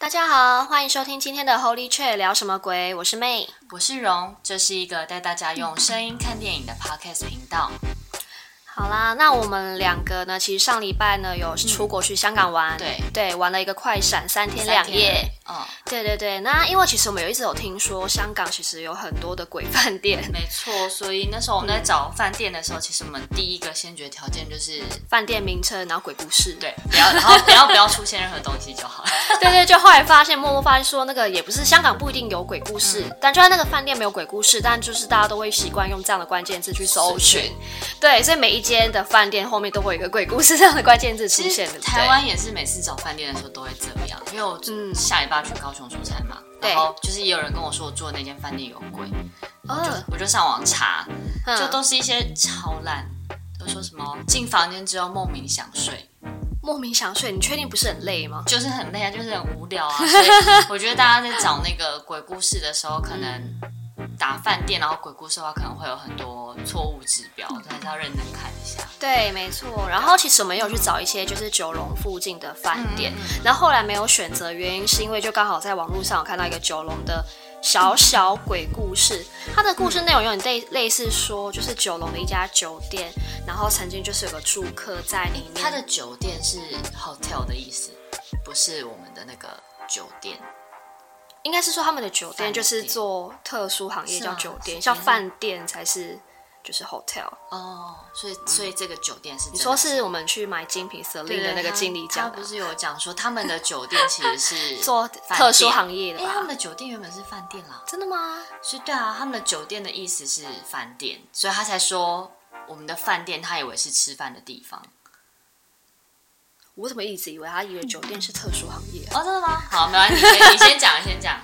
大家好，欢迎收听今天的 Holy Chat 聊什么鬼？我是 May，我是荣，这是一个带大家用声音看电影的 Podcast 频道。好啦，那我们两个呢，其实上礼拜呢有出国去香港玩，嗯、对对，玩了一个快闪三天两夜。嗯，对对对。那因为其实我们有一直有听说香港其实有很多的鬼饭店，没错。所以那时候我们在找饭店的时候，嗯、其实我们第一个先决条件就是饭店名称，然后鬼故事，对，不要，然后不要不要出现任何东西就好 了。对对，就后来发现，默默发现说那个也不是香港不一定有鬼故事，嗯、但就算那个饭店没有鬼故事，但就是大家都会习惯用这样的关键字去搜寻。对，所以每一间的饭店后面都会有一个鬼故事这样的关键字出现的。台湾也是每次找饭店的时候都会这样，因为我嗯下礼拜去高雄出差嘛。然后就是也有人跟我说，我住的那间饭店有鬼，我就我就上网查，就都是一些超烂，都说什么进房间之后莫名想睡，莫名想睡，你确定不是很累吗？就是很累啊，就是很无聊啊。所以我觉得大家在找那个鬼故事的时候，可能。打饭店，然后鬼故事的话，可能会有很多错误指标，还是要认真看一下。对，没错。然后其实我们也有去找一些就是九龙附近的饭店，嗯、然后后来没有选择，原因是因为就刚好在网络上有看到一个九龙的小小鬼故事，它的故事内容有点类类似说，就是九龙的一家酒店，然后曾经就是有个住客在里面。它的酒店是 hotel 的意思，不是我们的那个酒店。应该是说他们的酒店就是做特殊行业叫酒店，像饭店才是就是 hotel 哦。所以所以这个酒店是你说是我们去买精品 Celine 的那个经理讲的，他不是有讲说他们的酒店其实是 做特殊行业的。哎，他们的酒店原本是饭店啦，真的吗？所以对啊，他们的酒店的意思是饭店，所以他才说我们的饭店他以为是吃饭的地方。我怎么一直以为他以为酒店是特殊行业？哦，真的吗？好，没关系，你先讲，你先讲。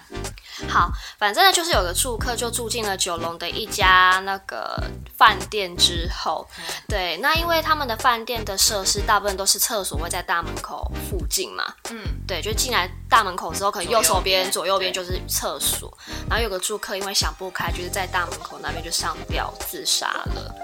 好，反正呢，就是有个住客就住进了九龙的一家那个饭店之后，对，那因为他们的饭店的设施大部分都是厕所会在大门口附近嘛，嗯，对，就进来大门口之后，可能右手边、左右边就是厕所，然后有个住客因为想不开，就是在大门口那边就上吊自杀了。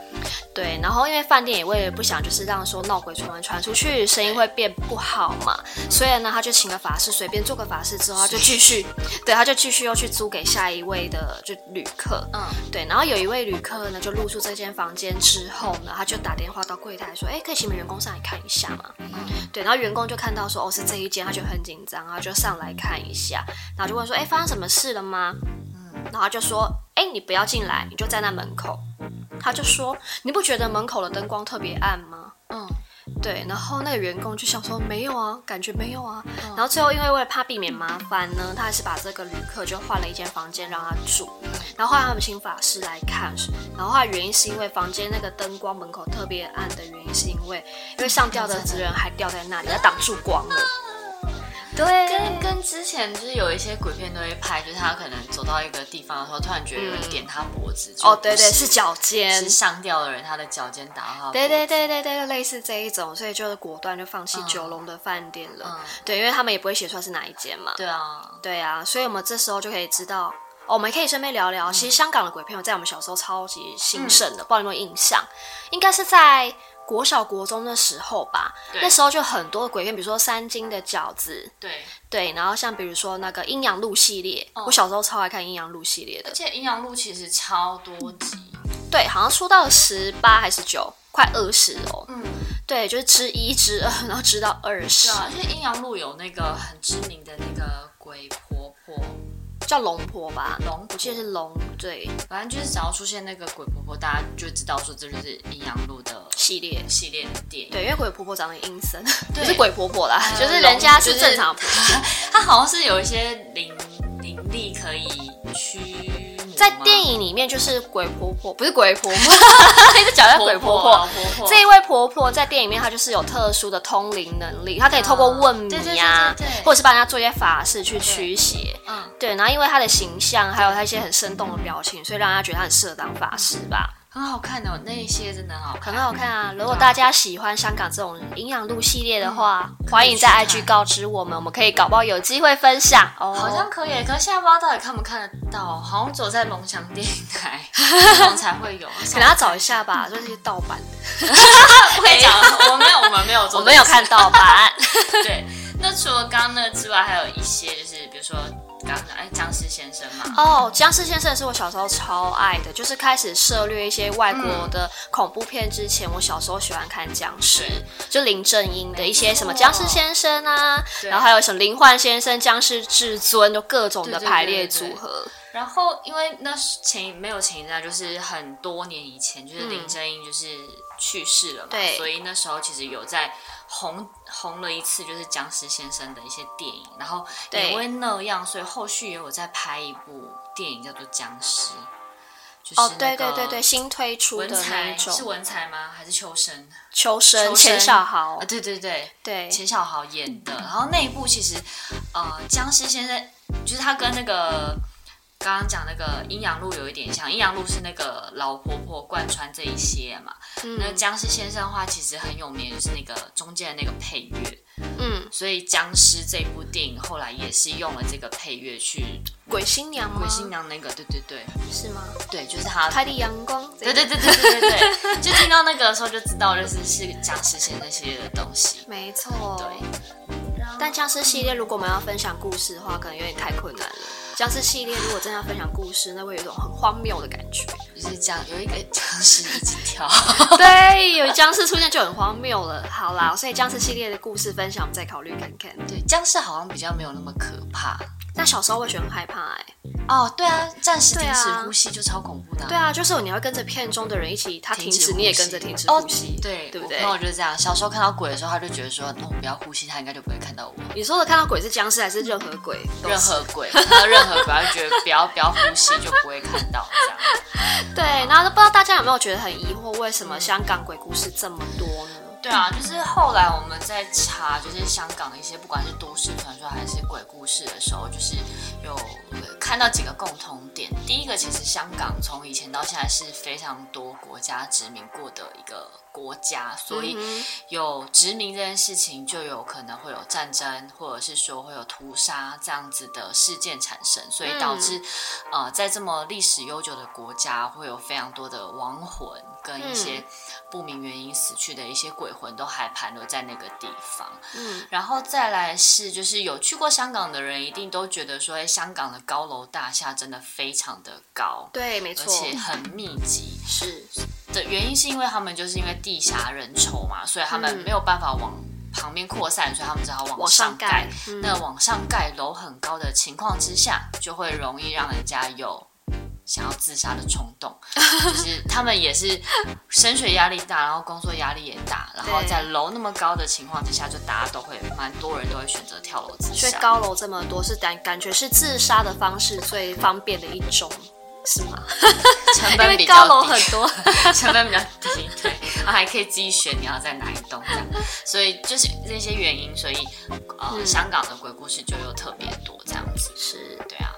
对，然后因为饭店也为了不想就是让说闹鬼传闻传出去，声音会变不好嘛，所以呢，他就请了法师，随便做个法事之后，他就继续，对，他就继续又去租给下一位的就旅客，嗯，对，然后有一位旅客呢，就入住这间房间之后呢，他就打电话到柜台说，哎，可以请你们员工上来看一下吗？嗯，对，然后员工就看到说，哦，是这一间，他就很紧张，然后就上来看一下，然后就问说，哎，发生什么事了吗？嗯，然后他就说，哎，你不要进来，你就站在那门口。他就说：“你不觉得门口的灯光特别暗吗？”嗯，对。然后那个员工就想说：“没有啊，感觉没有啊。嗯”然后最后因为为了怕避免麻烦呢，他还是把这个旅客就换了一间房间让他住。然后后来他们请法师来看，然后后来原因是因为房间那个灯光门口特别暗的原因，是因为因为上吊的人还吊在那里，他挡住光了。对，跟跟之前就是有一些鬼片都会拍，就是他可能走到一个地方的时候，突然觉得有人点他脖子。哦，对对，是脚尖，是上吊的人，他的脚尖打到。对对对对对，类似这一种，所以就是果断就放弃九龙的饭店了。对，因为他们也不会写出来是哪一间嘛。对啊，对啊，所以我们这时候就可以知道，我们可以顺便聊聊，其实香港的鬼片在我们小时候超级兴盛的，不知道有没有印象？应该是在。国小国中的时候吧，那时候就很多鬼片，比如说三金的饺子，对。对，然后像比如说那个阴阳路系列，哦、我小时候超爱看阴阳路系列的，而且阴阳路其实超多集，对，好像出到十八还是九，快二十哦，嗯，对，就是之一之二，然后直到二十，而且阴阳路有那个很知名的那个鬼婆婆。叫龙婆吧，龙婆，我记得是龙，对，反正就是只要出现那个鬼婆婆，大家就知道说这就是阴阳路的系列系列的电影。对，因为鬼婆婆长得阴森，不对是鬼婆婆啦，呃、就是人家是正常婆婆，她、就是、好像是有一些灵灵力可以驱。在电影里面就是鬼婆婆，不是鬼婆婆，一直讲在鬼婆婆。婆婆这一位婆婆在电影里面，她就是有特殊的通灵能力，她可以透过问米啊，或者是帮人家做一些法事去驱邪。嗯，对。然后因为她的形象，还有他一些很生动的表情，所以让大家觉得他很适合当法师吧。很好看的，那一些真的很好看，很好看啊！如果大家喜欢香港这种阴阳路系列的话，欢迎在 IG 告知我们，我们可以搞不好有机会分享。哦，好像可以，可是现在不知道到底看不看得到，好像只有在龙翔电影台 才会有，可能要找一下吧，就是盗版。不可以讲，我们没有，我们没有，我没有看盗版。对，那那除了刚刚那之外，还有一些就是比如说。刚刚哎，僵尸先生嘛。哦，僵尸先生是我小时候超爱的，就是开始涉略一些外国的恐怖片之前，嗯、我小时候喜欢看僵尸，就林正英的一些什么僵尸先生啊，然后还有什么灵幻先生、僵尸至尊，就各种的排列组合。对对对对对，然后因为那前没有前一阵，就是很多年以前，就是林正英就是去世了嘛，嗯、所以那时候其实有在。红红了一次，就是僵尸先生的一些电影，然后也因为那样，所以后续也有在拍一部电影叫做《僵尸》，就是哦，对对对对，新推出的那一种，是文才吗？还是秋生？秋生，钱小豪啊，对对对对，钱小豪演的。然后那一部其实，呃，僵尸先生就是他跟那个。刚刚讲那个阴阳路有一点像，阴阳路是那个老婆婆贯穿这一些嘛。嗯、那僵尸先生的话，其实很有名，就是那个中间的那个配乐。嗯，所以僵尸这部电影后来也是用了这个配乐去。鬼新娘吗？鬼新娘那个，对对对，是吗？对，就是他。开的阳光。对对对对对对对，就听到那个时候就知道，就是是僵尸先生系列的东西。没错。对。但僵尸系列如果我们要分享故事的话，可能有点太困难了。僵尸系列如果真的要分享故事，那会有一种很荒谬的感觉，就是这样，有一个僵尸一直跳，对，有僵尸出现就很荒谬了。好啦，所以僵尸系列的故事分享，我们再考虑看看。对，僵尸好像比较没有那么可怕。但小时候会觉得很害怕哎、欸。哦，对啊，暂时停止呼吸就超恐怖的、啊。对啊，就是你要跟着片中的人一起，他停止，你也跟着停止呼吸。哦、对，对不对？然后我就是这样，小时候看到鬼的时候，他就觉得说，那我不要呼吸，他应该就不会看到我。你说的看到鬼是僵尸还是任何鬼？任何鬼，看到任何鬼，他就觉得不要不要呼吸就不会看到这样。对，然后不知道大家有没有觉得很疑惑，为什么香港鬼故事这么多呢？对啊，就是后来我们在查，就是香港的一些不管是都市传说还是鬼故事的时候，就是有看到几个共同点。第一个，其实香港从以前到现在是非常多国家殖民过的一个国家，所以有殖民这件事情，就有可能会有战争，或者是说会有屠杀这样子的事件产生，所以导致呃，在这么历史悠久的国家，会有非常多的亡魂跟一些不明原因死去的一些鬼。魂都还盘留在那个地方，嗯，然后再来是，就是有去过香港的人一定都觉得说，哎，香港的高楼大厦真的非常的高，对，没错，而且很密集，是的原因是因为他们就是因为地狭人稠嘛，所以他们没有办法往旁边扩散，所以他们只好往上盖。那往上盖楼很高的情况之下，就会容易让人家有。想要自杀的冲动，就是他们也是升学压力大，然后工作压力也大，然后在楼那么高的情况之下，就大家都会蛮多人都会选择跳楼自杀。所以高楼这么多，是感感觉是自杀的方式最方便的一种，是吗？成本比较低，高楼很多，成本比较低，对，然后还可以自己选你要在哪一栋这样，所以就是这些原因，所以呃，嗯、香港的鬼故事就又特别多这样子，是对啊。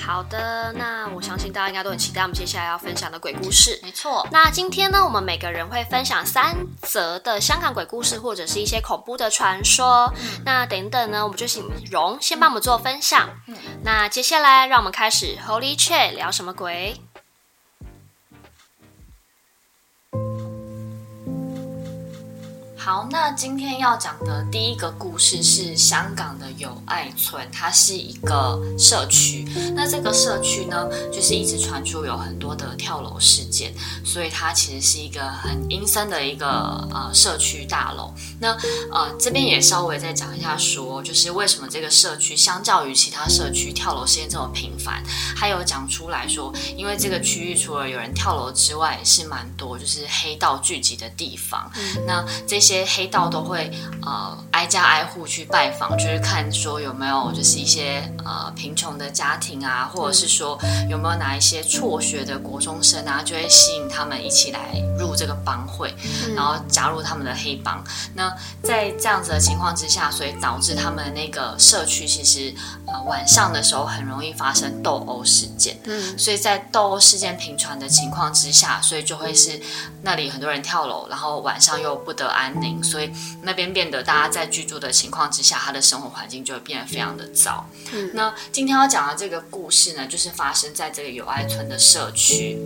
好的，那我相信大家应该都很期待我们接下来要分享的鬼故事。没错，那今天呢，我们每个人会分享三则的香港鬼故事，或者是一些恐怖的传说。嗯、那等等呢，我们就请荣先帮我们做分享。嗯、那接下来让我们开始 Holy Chat 聊什么鬼？好，那今天要讲的第一个故事是香港的友爱村，它是一个社区。那这个社区呢，就是一直传出有很多的跳楼事件，所以它其实是一个很阴森的一个呃社区大楼。那呃这边也稍微再讲一下说，说就是为什么这个社区相较于其他社区跳楼事件这么频繁，还有讲出来说，因为这个区域除了有人跳楼之外，是蛮多就是黑道聚集的地方。那这些。些黑道都会呃挨家挨户去拜访，就是看说有没有就是一些呃贫穷的家庭啊，或者是说有没有哪一些辍学的国中生啊，就会吸引他们一起来入这个帮会，然后加入他们的黑帮。那在这样子的情况之下，所以导致他们那个社区其实呃晚上的时候很容易发生斗殴事件。嗯，所以在斗殴事件频传的情况之下，所以就会是那里很多人跳楼，然后晚上又不得安宁。所以那边变得大家在居住的情况之下，他的生活环境就会变得非常的糟。嗯，那今天要讲的这个故事呢，就是发生在这个友爱村的社区。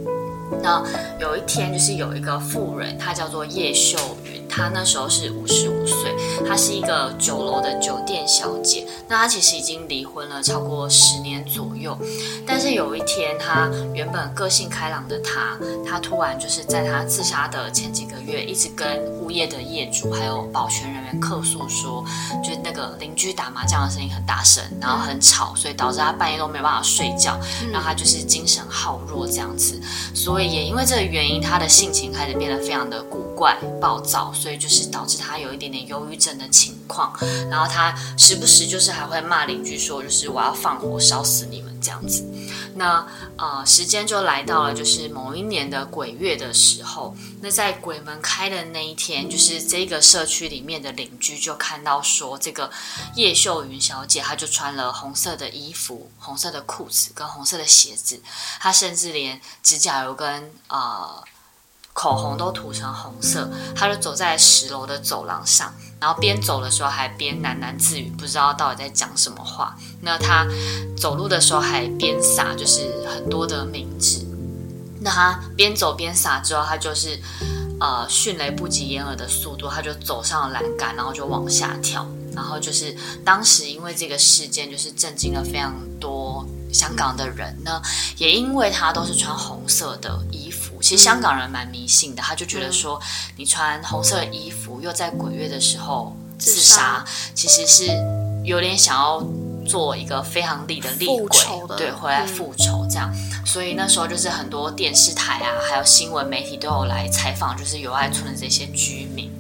那有一天，就是有一个妇人，她叫做叶秀云。她那时候是五十五岁，她是一个酒楼的酒店小姐。那她其实已经离婚了超过十年左右，但是有一天，她原本个性开朗的她，她突然就是在她自杀的前几个月，一直跟物业的业主还有保全人员客诉说，就是那个邻居打麻将的声音很大声，然后很吵，所以导致她半夜都没办法睡觉，然后她就是精神耗弱这样子。所以也因为这个原因，她的性情开始变得非常的古怪暴躁，所以就是导致她有一点点忧郁症的情况。然后她时不时就是还会骂邻居说，就是我要放火烧死你们这样子。那呃，时间就来到了就是某一年的鬼月的时候，那在鬼门开的那一天，就是这个社区里面的邻居就看到说，这个叶秀云小姐她就穿了红色的衣服、红色的裤子跟红色的鞋子，她甚至连指甲油跟呃。口红都涂成红色，他就走在十楼的走廊上，然后边走的时候还边喃喃自语，不知道到底在讲什么话。那他走路的时候还边撒，就是很多的冥纸。那他边走边撒之后，他就是呃迅雷不及掩耳的速度，他就走上了栏杆，然后就往下跳。然后就是当时因为这个事件，就是震惊了非常多香港的人呢，也因为他都是穿红色的衣服。其实香港人蛮迷信的，他就觉得说，你穿红色的衣服，又在鬼月的时候自杀，其实是有点想要做一个非常厉的厉鬼，对，回来复仇这样。所以那时候就是很多电视台啊，还有新闻媒体都有来采访，就是友爱村的这些居民。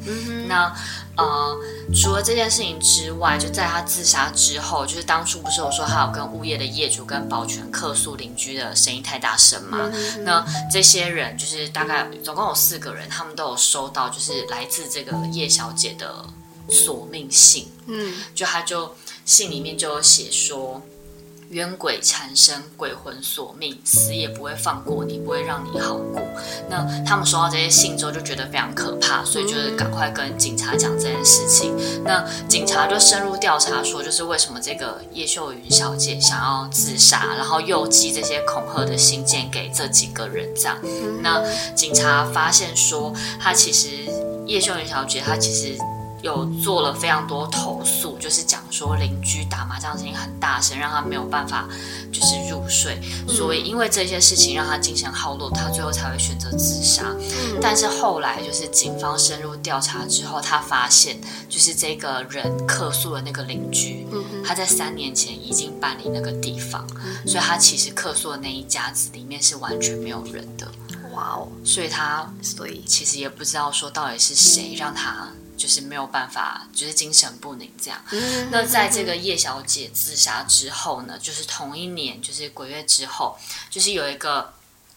那。呃，除了这件事情之外，就在他自杀之后，就是当初不是有说他有跟物业的业主跟保全客诉邻居的声音太大声吗？那这些人就是大概总共有四个人，他们都有收到就是来自这个叶小姐的索命信。嗯，就他就信里面就有写说。冤鬼缠身，鬼魂索命，死也不会放过你，不会让你好过。那他们收到这些信之后，就觉得非常可怕，所以就是赶快跟警察讲这件事情。那警察就深入调查，说就是为什么这个叶秀云小姐想要自杀，然后又寄这些恐吓的信件给这几个人，这样。那警察发现说，她其实叶秀云小姐，她其实。有做了非常多投诉，就是讲说邻居打麻将声音很大声，让他没有办法就是入睡，所以因为这些事情让他精神耗落，他最后才会选择自杀。但是后来就是警方深入调查之后，他发现就是这个人客诉的那个邻居，他在三年前已经搬离那个地方，所以他其实客诉的那一家子里面是完全没有人的。哇哦！所以他所以其实也不知道说到底是谁让他。就是没有办法，就是精神不宁这样。嗯、那在这个叶小姐自杀之后呢，就是同一年，就是鬼月之后，就是有一个，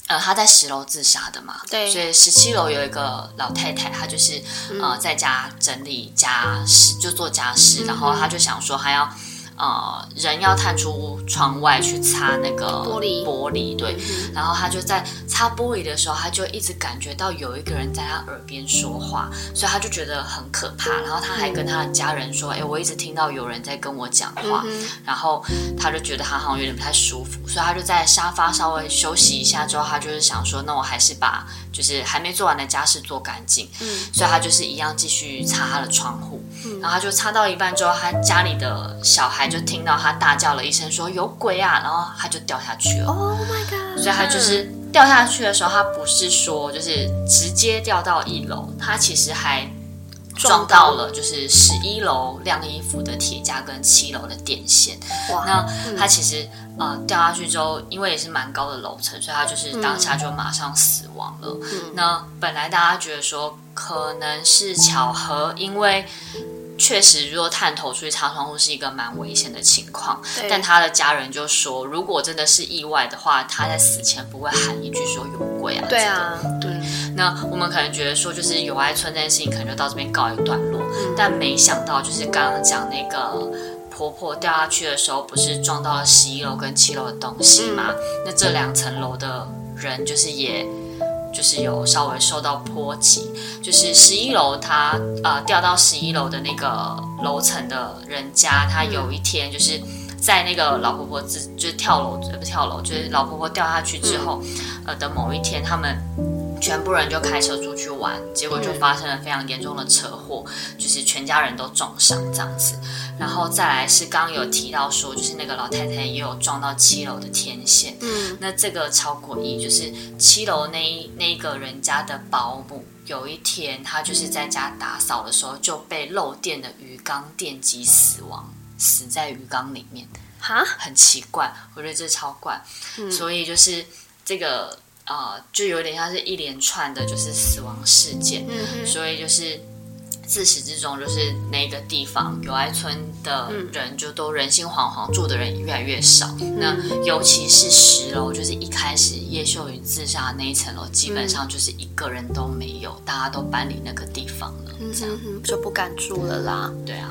呃，她在十楼自杀的嘛。对。所以十七楼有一个老太太，她就是、嗯、呃在家整理家事，就做家事，然后她就想说还要。呃，人要探出窗外去擦那个玻璃，玻璃对。然后他就在擦玻璃的时候，他就一直感觉到有一个人在他耳边说话，所以他就觉得很可怕。然后他还跟他的家人说：“哎，我一直听到有人在跟我讲话。”然后他就觉得他好像有点不太舒服，所以他就在沙发稍微休息一下之后，他就是想说：“那我还是把就是还没做完的家事做干净。”嗯，所以他就是一样继续擦他的窗户。然后他就擦到一半之后，他家里的小孩就听到他大叫了一声，说有鬼啊！然后他就掉下去了。Oh my god！所以他就是掉下去的时候，他不是说就是直接掉到一楼，他其实还撞到了就是十一楼晾衣服的铁架跟七楼的电线。哇！那他其实呃掉下去之后，因为也是蛮高的楼层，所以他就是当下就马上死亡了。嗯、那本来大家觉得说可能是巧合，因为。确实，如果探头出去擦窗户是一个蛮危险的情况。但他的家人就说，如果真的是意外的话，他在死前不会喊一句说有鬼啊。对啊，对。那我们可能觉得说，就是友爱村这件事情可能就到这边告一段落。嗯、但没想到，就是刚刚讲那个婆婆掉下去的时候，不是撞到了十一楼跟七楼的东西嘛？嗯、那这两层楼的人就是也。就是有稍微受到波及，就是十一楼，他呃掉到十一楼的那个楼层的人家，他有一天就是在那个老婆婆自就是跳楼，不跳楼，就是老婆婆掉下去之后，呃的某一天，他们。全部人就开车出去玩，结果就发生了非常严重的车祸，就是全家人都重伤这样子。然后再来是刚刚有提到说，就是那个老太太也有撞到七楼的天线。嗯，那这个超诡异，就是七楼那那个人家的保姆，有一天他就是在家打扫的时候就被漏电的鱼缸电击死亡，死在鱼缸里面。哈，很奇怪，我觉得这超怪。嗯，所以就是这个呃，就有点像是一连串的，就是死亡事件。嗯，所以就是。自始至终，就是那个地方友爱村的人就都人心惶惶，住的人越来越少。嗯、那尤其是十楼，就是一开始叶秀云自杀那一层楼，基本上就是一个人都没有，大家都搬离那个地方了，这样、嗯、就不敢住了啦。对啊。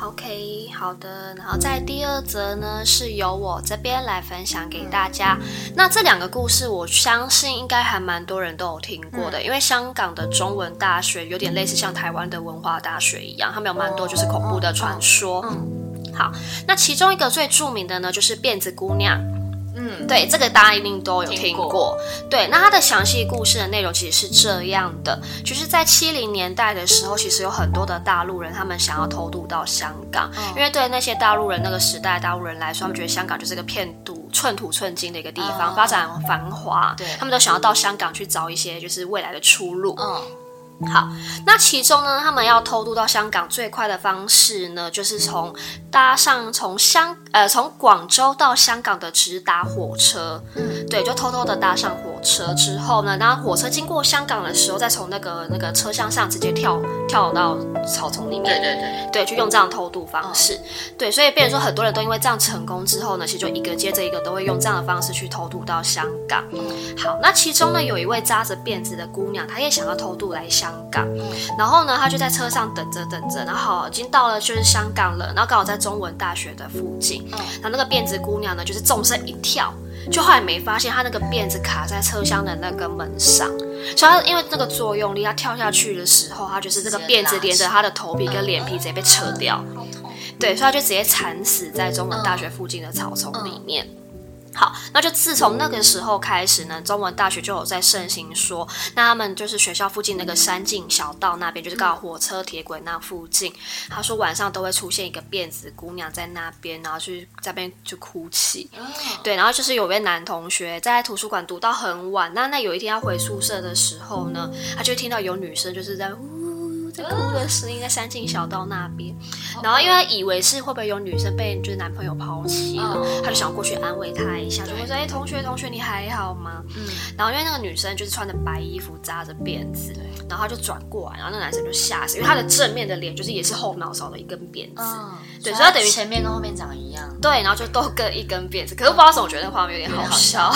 OK，好的。然后在第二则呢，是由我这边来分享给大家。那这两个故事，我相信应该还蛮多人都有听过的，因为香港的中文大学有点类似像台湾的文化大学一样，他们有蛮多就是恐怖的传说。好，那其中一个最著名的呢，就是辫子姑娘。嗯，对，这个大家一定都有听过。听过对，那它的详细故事的内容其实是这样的，就是在七零年代的时候，其实有很多的大陆人，他们想要偷渡到香港，嗯、因为对那些大陆人那个时代大陆人来说，他们觉得香港就是个骗土寸土寸金的一个地方，嗯、发展繁华，对，他们都想要到香港去找一些就是未来的出路。嗯。好，那其中呢，他们要偷渡到香港最快的方式呢，就是从搭上从香呃从广州到香港的直达火车，嗯，对，就偷偷的搭上火车之后呢，然后火车经过香港的时候，再从那个那个车厢上直接跳跳到草丛里面，对对对，对，就用这样偷渡方式，哦、对，所以变成说很多人都因为这样成功之后呢，其实就一个接着一个都会用这样的方式去偷渡到香港。好，那其中呢，有一位扎着辫子的姑娘，她也想要偷渡来香。香港，然后呢，他就在车上等着等着，然后已经到了就是香港了，然后刚好在中文大学的附近，然后那个辫子姑娘呢，就是纵身一跳，就后来没发现她那个辫子卡在车厢的那个门上，所以她因为那个作用力，她跳下去的时候，她就是这个辫子连着她的头皮跟脸皮直接被扯掉，对，所以她就直接惨死在中文大学附近的草丛里面。好，那就自从那个时候开始呢，中文大学就有在盛行说，那他们就是学校附近那个山径小道那边，就是刚好火车铁轨那附近，他说晚上都会出现一个辫子姑娘在那边，然后去在那边就哭泣，对，然后就是有位男同学在图书馆读到很晚，那那有一天要回宿舍的时候呢，他就听到有女生就是在哭的声音在山径小道那边，然后因为他以为是会不会有女生被就是男朋友抛弃了，他就想过去安慰她一下，就会说：“哎，同学同学，你还好吗？”嗯，然后因为那个女生就是穿着白衣服扎着辫子，然后他就转过来，然后那个男生就吓死，因为他的正面的脸就是也是后脑勺的一根辫子，对，所以他等于前面跟后面长一样，对，然后就都各一根辫子，可是不知道为什么我觉得那画面有点好笑，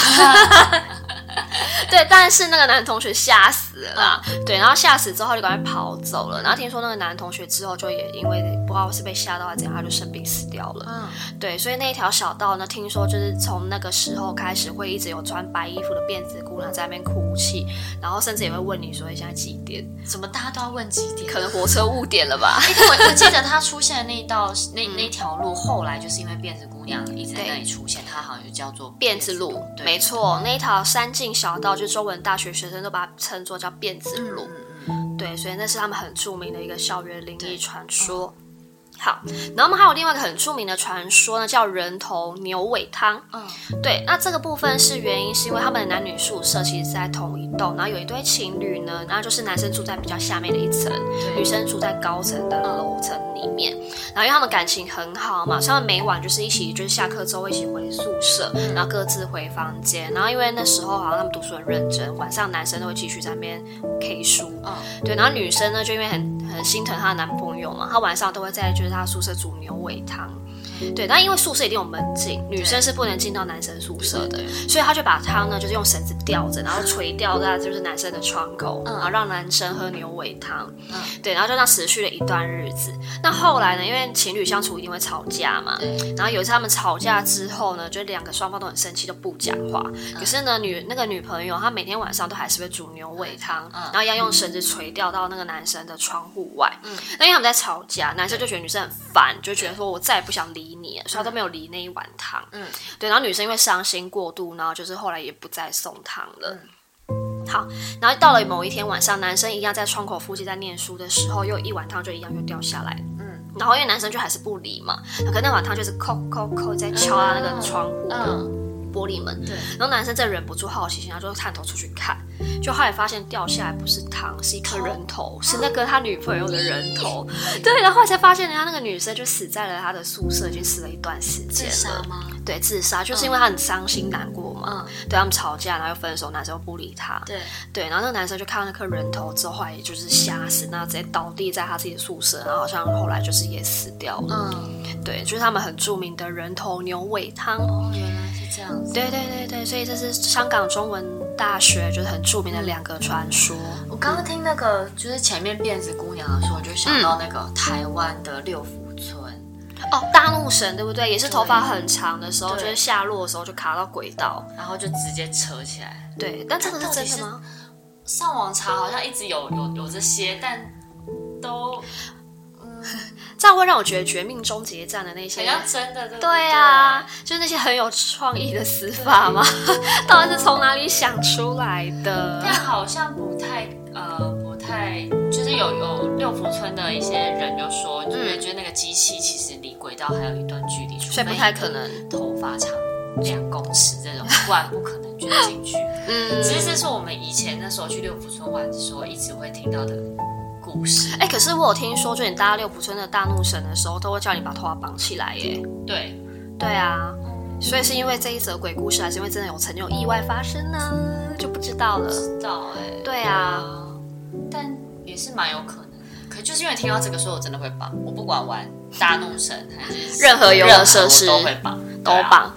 对，但是那个男同学吓死了啦，对，然后吓死之后就赶快跑走了。然后听说那个男同学之后就也因为不知道是被吓到还是怎样，他就生病死掉了。嗯，对，所以那一条小道呢，听说就是从那个时候开始会一直有穿白衣服的辫子姑娘在那边哭泣，然后甚至也会问你说现在几点？怎么大家都要问几点？可能火车误点了吧？我我记得他出现的那一道那那条路，后来就是因为辫子姑娘一直在那里出现，它好像就叫做辫子路。没错，那一条山径小道，就是中文大学学生都把它称作叫辫子路。对，所以那是他们很著名的一个校园灵异传说。好，然后我们还有另外一个很著名的传说呢，叫人头牛尾汤。嗯，对，那这个部分是原因是因为他们的男女宿舍其实是在同一栋，然后有一对情侣呢，然后就是男生住在比较下面的一层，女生住在高层的楼层里面。然后因为他们感情很好嘛，所以他们每晚就是一起，就是下课之后一起回宿舍，然后各自回房间。然后因为那时候好像他们读书很认真，晚上男生都会继续在那边 K 书。嗯，对，然后女生呢就因为很很心疼她的男朋友嘛，她晚上都会在就是她宿舍煮牛尾汤。对，但因为宿舍一定有门禁，女生是不能进到男生宿舍的，所以她就把汤呢，就是用绳子吊着，然后垂吊在就是男生的窗口，然后让男生喝牛尾汤。对，然后就这样持续了一段日子。那后来呢，因为情侣相处一定会吵架嘛，然后有一次他们吵架之后呢，就两个双方都很生气，都不讲话。可是呢，女那个女朋友她每天晚上都还是会煮牛尾汤，然后要用绳子垂吊到那个男生的窗户外。嗯那因为他们在吵架，男生就觉得女生很烦，就觉得说我再也不想理。你，所以他都没有理那一碗汤。嗯，对，然后女生因为伤心过度，然后就是后来也不再送汤了。嗯，好，然后到了某一天晚上，男生一样在窗口附近在念书的时候，又一碗汤就一样又掉下来。嗯，然后因为男生就还是不理嘛，可那碗汤就是扣扣扣在敲他那个窗户的玻璃门。对，然后男生再忍不住好奇心，他就探头出去看，就后来发现掉下来不是糖，是一颗人头，是那个他女朋友的人头。对，然后才发现人家那个女生就死在了他的宿舍，已经死了一段时间了。自杀吗？对，自杀，就是因为他很伤心难过。嗯，对他们吵架，然后又分手，男生又不理他。对对，然后那个男生就看到那颗人头之后，后来也就是吓死，然后直接倒地在他自己的宿舍，然后好像后来就是也死掉了。嗯，对，就是他们很著名的人头牛尾汤。哦，原来是这样子。对对对对，所以这是香港中文大学就是很著名的两个传说。我刚刚听那个就是前面辫子姑娘的时候，我就想到那个台湾的六福村。哦，大怒神对不对？也是头发很长的时候，就是下落的时候就卡到轨道，然后就直接扯起来。对，但这个是真的吗？上网查好像一直有有有这些，但都嗯，这样会让我觉得《绝命终结战》的那些好像真的对，对啊，就是那些很有创意的死法嘛，到底是从哪里想出来的？但好像不太呃。太就是有有六福村的一些人就说，因为觉得那个机器其实离轨道还有一段距离，所以不太可能头发长两公尺这种，不然不可能卷进去。嗯，其实这是我们以前那时候去六福村玩的时候一直会听到的故事。哎，可是我有听说，就你搭六福村的大怒神的时候，都会叫你把头发绑起来耶。对，对啊，所以是因为这一则鬼故事，还是因为真的有曾经有意外发生呢？就不知道了。不知道哎。对啊。但也是蛮有可能，可就是因为听到这个，所以我真的会绑。我不管玩大怒神还是任何游乐设施，都会绑，都绑。啊、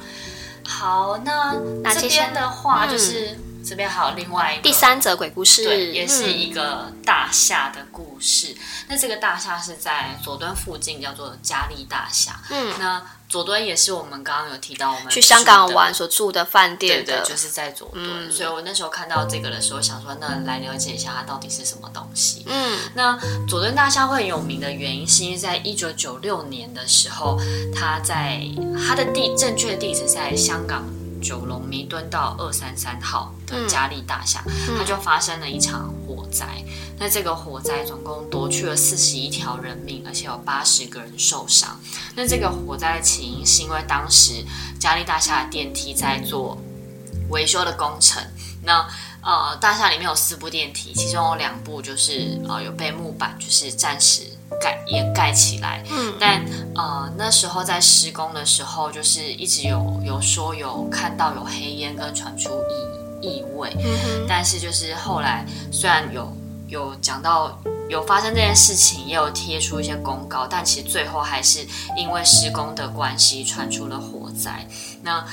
好，那这边的话就是、嗯、这边还有另外一个第三则鬼故事，对，也是一个大厦的故事。嗯、那这个大厦是在佐敦附近，叫做嘉利大厦。嗯，那。佐敦也是我们刚刚有提到，我们去香港玩所住的饭店的，对，就是在佐敦。嗯、所以我那时候看到这个的时候，想说，那来了解一下它到底是什么东西。嗯，那佐敦大厦会很有名的原因，是因为在一九九六年的时候，它在它的地正确地址在香港九龙弥敦道二三三号的嘉利大厦，嗯、它就发生了一场火灾。那这个火灾总共夺去了四十一条人命，而且有八十个人受伤。那这个火灾的起因是因为当时嘉利大厦的电梯在做维修的工程。那呃，大厦里面有四部电梯，其中有两部就是呃有被木板就是暂时盖掩盖起来。嗯，但呃那时候在施工的时候，就是一直有有说有看到有黑烟跟传出异异味。嗯哼，但是就是后来虽然有。有讲到有发生这件事情，也有贴出一些公告，但其实最后还是因为施工的关系传出了火灾。那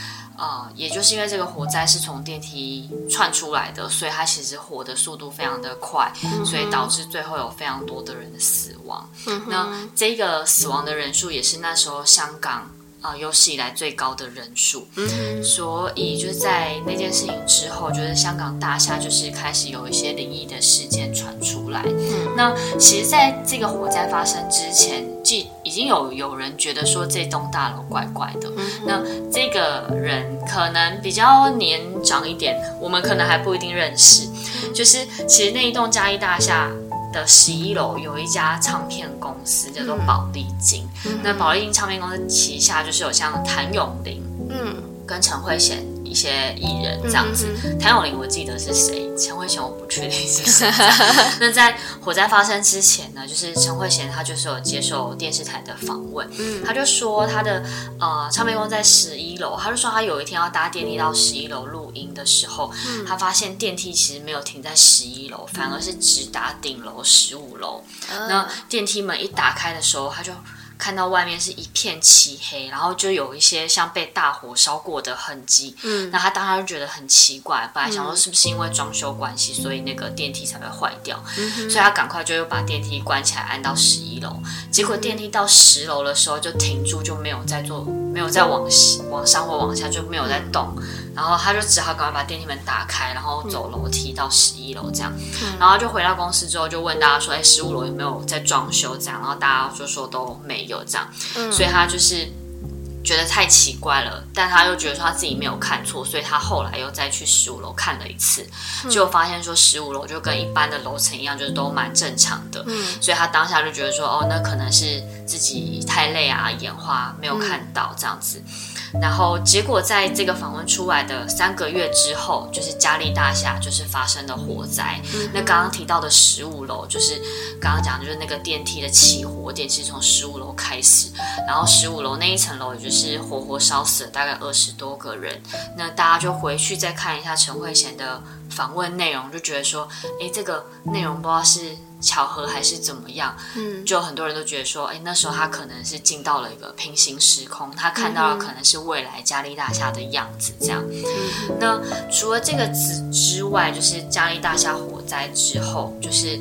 呃，也就是因为这个火灾是从电梯窜出来的，所以它其实火的速度非常的快，所以导致最后有非常多的人的死亡。那这个死亡的人数也是那时候香港。啊、呃，有史以来最高的人数，嗯，所以就是在那件事情之后，就是香港大厦就是开始有一些灵异的事件传出来。嗯，那其实在这个火灾发生之前，既已经有有人觉得说这栋大楼怪怪的。嗯，那这个人可能比较年长一点，我们可能还不一定认识。就是其实那一栋嘉义大厦的十一楼有一家唱片公司叫做宝丽金，嗯、那宝丽金唱片公司旗下就是有像谭咏麟，嗯，跟陈慧娴一些艺人这样子。谭咏麟我记得是谁，陈慧娴我不确定是谁。那在火灾发生之前呢，就是陈慧娴她就是有接受电视台的访问，嗯，她就说她的呃唱片公司在十一楼，她就说她有一天要搭电梯到十一楼录音的时候，嗯，她发现电梯其实没有停在十一楼，反而是直达顶楼十五楼。嗯、那电梯门一打开的时候，她就。看到外面是一片漆黑，然后就有一些像被大火烧过的痕迹。嗯，那他当时就觉得很奇怪，本来想说是不是因为装修关系，所以那个电梯才会坏掉。嗯哼，所以他赶快就又把电梯关起来，按到十一楼。结果电梯到十楼的时候就停住，就没有再做，没有再往往上或往下，就没有再动。然后他就只好赶快把电梯门打开，然后走楼梯到十一楼这样。嗯、然后就回到公司之后，就问大家说：“哎，十五楼有没有在装修？”这样，然后大家就说都没有这样。嗯、所以他就是觉得太奇怪了，但他又觉得说他自己没有看错，所以他后来又再去十五楼看了一次，就发现说十五楼就跟一般的楼层一样，就是都蛮正常的。嗯，所以他当下就觉得说，哦，那可能是自己太累啊，眼花没有看到这样子。然后结果在这个访问出来的三个月之后，就是嘉利大厦就是发生了火灾。嗯、那刚刚提到的十五楼，就是刚刚讲的就是那个电梯的起火点，其实从十五楼开始。然后十五楼那一层楼，也就是活活烧死了大概二十多个人。那大家就回去再看一下陈慧娴的访问内容，就觉得说，哎，这个内容不知道是。巧合还是怎么样？嗯，就很多人都觉得说，哎，那时候他可能是进到了一个平行时空，他看到了可能是未来嘉利大厦的样子，这样。嗯，那除了这个之之外，就是嘉利大厦火灾之后，就是，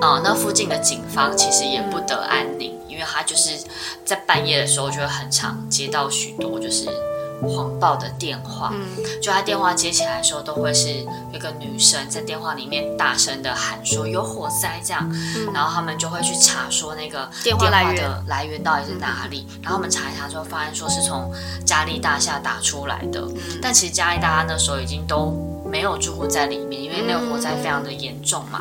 呃，那附近的警方其实也不得安宁，因为他就是在半夜的时候就会很常接到许多就是。谎报的电话，嗯，就他电话接起来的时候，都会是一个女生在电话里面大声的喊说有火灾这样，嗯，然后他们就会去查说那个电话的来源到底是哪里，然后我们查一查之后发现说是从嘉利大厦打出来的，嗯。但其实嘉利大厦那时候已经都没有住户在里面，因为那个火灾非常的严重嘛，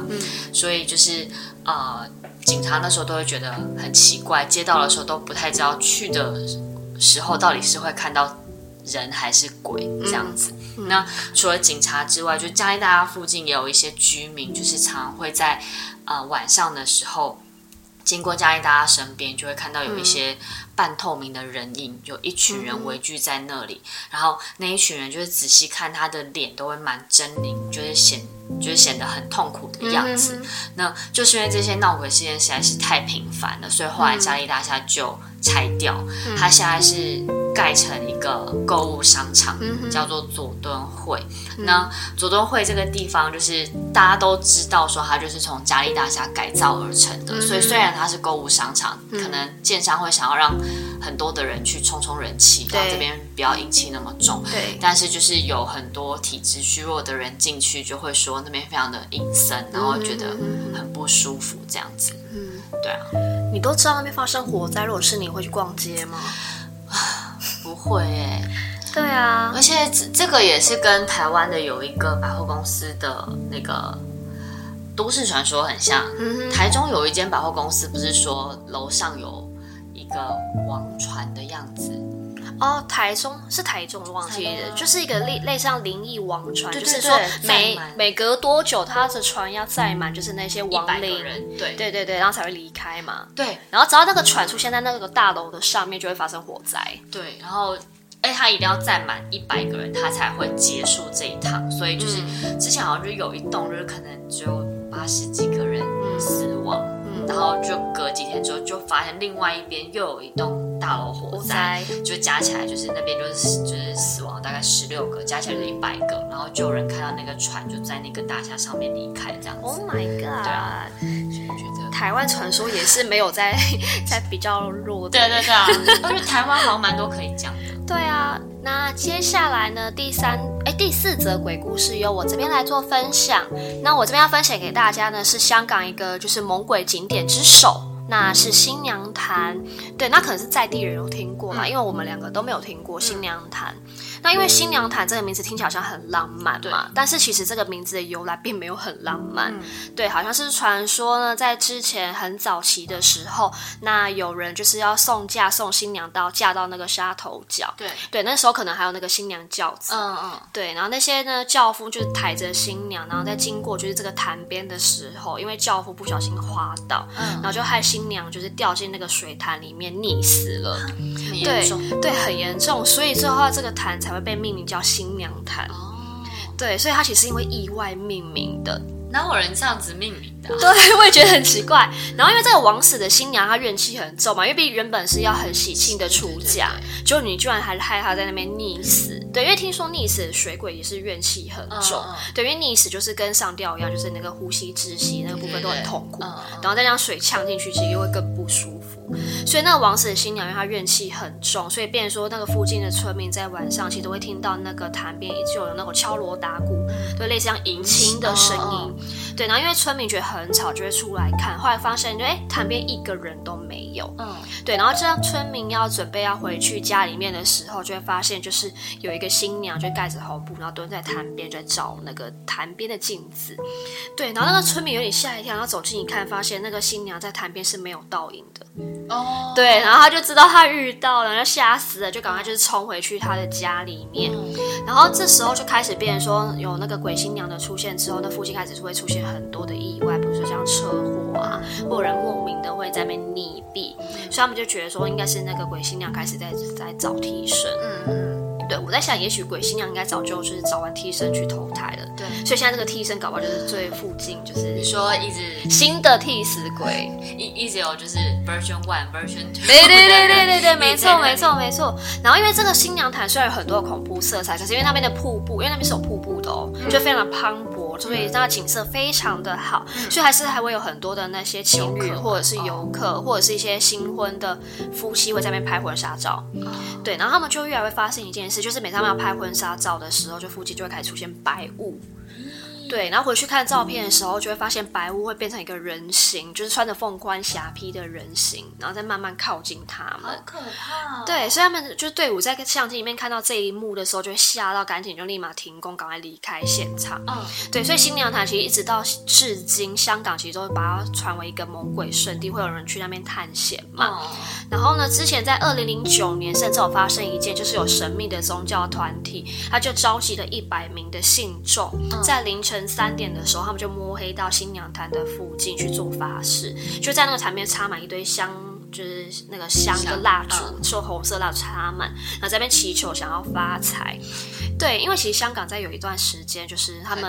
所以就是呃，警察那时候都会觉得很奇怪，接到的时候都不太知道去的时候到底是会看到。人还是鬼这样子。嗯嗯、那除了警察之外，就加利大厦附近也有一些居民，就是常常会在呃晚上的时候经过加利大厦身边，就会看到有一些半透明的人影，有一群人围聚在那里。嗯、然后那一群人就是仔细看他的脸，都会蛮狰狞，就是显就是显得很痛苦的样子。嗯、那就是因为这些闹鬼事件实在是太频繁了，所以后来加利大厦就拆掉，它现在是。盖成一个购物商场，叫做佐敦会。嗯、那佐敦会这个地方，就是大家都知道说它就是从嘉利大厦改造而成的。嗯、所以虽然它是购物商场，嗯、可能建商会想要让很多的人去冲冲人气，让这边不要阴气那么重。对。但是就是有很多体质虚弱的人进去，就会说那边非常的阴森，然后觉得很不舒服这样子。嗯，对啊。你都知道那边发生火灾，如果是你会去逛街吗？不会哎，对啊，而且这这个也是跟台湾的有一个百货公司的那个都市传说很像。嗯，台中有一间百货公司，不是说楼上有一个王船的样子？哦，台中是台中，我忘记了，就是一个类类似像灵异王船，就是说每每隔多久，他的船要载满，就是那些亡灵人，对对对对，然后才会离开嘛。对，然后只要那个船出现在那个大楼的上面，就会发生火灾。对，然后哎，他一定要载满一百个人，他才会结束这一趟。所以就是之前好像就有一栋，就是可能只有八十几个人死亡，嗯然后就隔几天之后，就发现另外一边又有一栋。大楼火灾就加起来就是那边就是就是死亡大概十六个，加起来就是一百个，然后就有人看到那个船就在那个大厦上面离开这样子。Oh my god！对啊，所以觉得台湾传说也是没有在 在比较弱的。对对对啊，我觉得台湾好像蛮多可以讲的。对啊，那接下来呢，第三哎第四则鬼故事由我这边来做分享。那我这边要分享给大家呢是香港一个就是猛鬼景点之首。那是新娘潭，对，那可能是在地人有听过嘛，因为我们两个都没有听过新娘潭。那因为新娘潭这个名字听起来好像很浪漫嘛，但是其实这个名字的由来并没有很浪漫。嗯、对，好像是传说呢，在之前很早期的时候，那有人就是要送嫁送新娘到嫁到那个沙头角。对对，那时候可能还有那个新娘轿子。嗯嗯。对，然后那些呢轿夫就是抬着新娘，然后在经过就是这个潭边的时候，因为轿夫不小心滑倒，嗯、然后就害新娘就是掉进那个水潭里面溺死了。嗯、对对，很严重，所以最后这个潭才。才会被命名叫新娘潭哦，对，所以它其实是因为意外命名的。哪有人这样子命名的？对，我也觉得很奇怪。然后因为这个枉死的新娘，她怨气很重嘛，因为毕竟原本是要很喜庆的出嫁，结果你居然还害她在那边溺死。对，因为听说溺死的水鬼也是怨气很重。对，因为溺死就是跟上吊一样，就是那个呼吸窒息那个部分都很痛苦，然后再将水呛进去，其实又会更不舒服。所以那个王子的新娘，因为她怨气很重，所以变说那个附近的村民在晚上其实都会听到那个潭边就有那种敲锣打鼓，就，类似像迎亲的声音。对，然后因为村民觉得很吵，就会出来看。后来发现，就哎，潭边一个人都没有。嗯，对。然后这样村民要准备要回去家里面的时候，就会发现，就是有一个新娘就盖着红布，然后蹲在潭边在照那个潭边的镜子。对，然后那个村民有点吓一跳，然后走近一看，发现那个新娘在潭边是没有倒影的。哦，对，然后他就知道他遇到了，就吓死了，就赶快就是冲回去他的家里面。然后这时候就开始变成说，有那个鬼新娘的出现之后，那附近开始是会出现很多的意外，比如说像车祸啊，或者人莫名的会在那边溺毙，所以他们就觉得说，应该是那个鬼新娘开始在在找替身。嗯嗯。对，我在想，也许鬼新娘应该早就就是找完替身去投胎了。对，所以现在这个替身搞不好就是最附近，就是你说一直新的替死鬼，一一直有就是 version one version two。对对对对对对，没错 没错没错。然后因为这个新娘潭虽然有很多恐怖色彩，可是因为那边的瀑布，因为那边是有瀑布的哦，就非常的磅礴，所以那个景色非常的好，所以还是还会有很多的那些情侣或者是游客或者是一些新婚的夫妻会在那边拍婚纱照。对，然后他们就越来越发现一件事。就是每当他们要拍婚纱照的时候，就附近就会开始出现白雾。对，然后回去看照片的时候，就会发现白雾会变成一个人形，就是穿着凤冠霞帔的人形，然后再慢慢靠近他们。好可怕哦！对，所以他们就是队伍在相机里面看到这一幕的时候，就会吓到，赶紧就立马停工，赶快离开现场。嗯，对，所以新娘潭其实一直到至今，香港其实都会把它传为一个魔鬼圣地，会有人去那边探险嘛。嗯、然后呢，之前在二零零九年，甚至有发生一件，就是有神秘的宗教团体，他就召集了一百名的信众，在凌晨。三点的时候，他们就摸黑到新娘潭的附近去做法事，就在那个潭边插满一堆香，就是那个香的蜡烛，说红色蜡烛插满，然后在那边祈求想要发财。对，因为其实香港在有一段时间，就是他们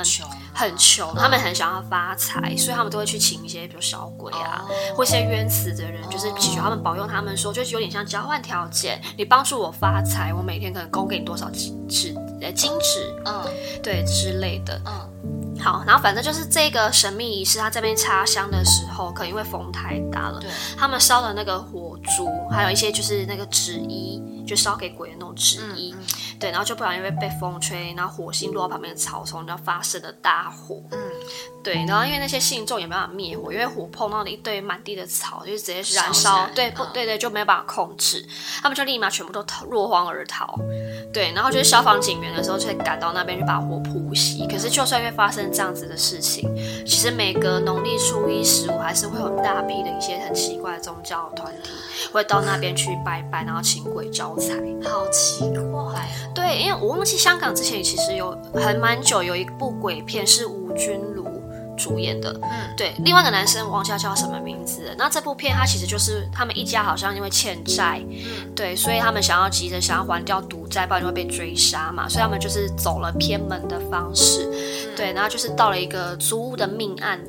很穷，很，他们很想要发财，所以他们都会去请一些比如小鬼啊，或一些冤死的人，就是祈求他们保佑他们，说就是有点像交换条件，你帮助我发财，我每天可能供给你多少金纸呃金纸，嗯，对之类的，嗯。好，然后反正就是这个神秘仪式，他这边插香的时候，可能因为风太大了，对，他们烧的那个火烛，还有一些就是那个纸衣，就烧给鬼的那种纸衣，嗯嗯、对，然后就不然因为被风吹，然后火星落到旁边的草丛，然后发生了大火，嗯，对，然后因为那些信众也没办法灭火，因为火碰到了一堆满地的草，就直接燃烧，对，不，对对，就没有办法控制，他们就立马全部都逃落荒而逃。对，然后就是消防警员的时候，就会赶到那边去把火扑熄。可是，就算因为发生这样子的事情，其实每隔农历初一、十五，还是会有大批的一些很奇怪的宗教团体会到那边去拜拜，然后请鬼招财。好奇怪。对，因为我忘记香港之前其实有很蛮久有一部鬼片是吴君如主演的，嗯，对，另外一个男生忘记叫什么名字。那这部片它其实就是他们一家好像因为欠债，嗯，对，所以他们想要急着想要还掉赌债，不然就会被追杀嘛，所以他们就是走了偏门的方式，嗯，对，然后就是到了一个租屋的命案。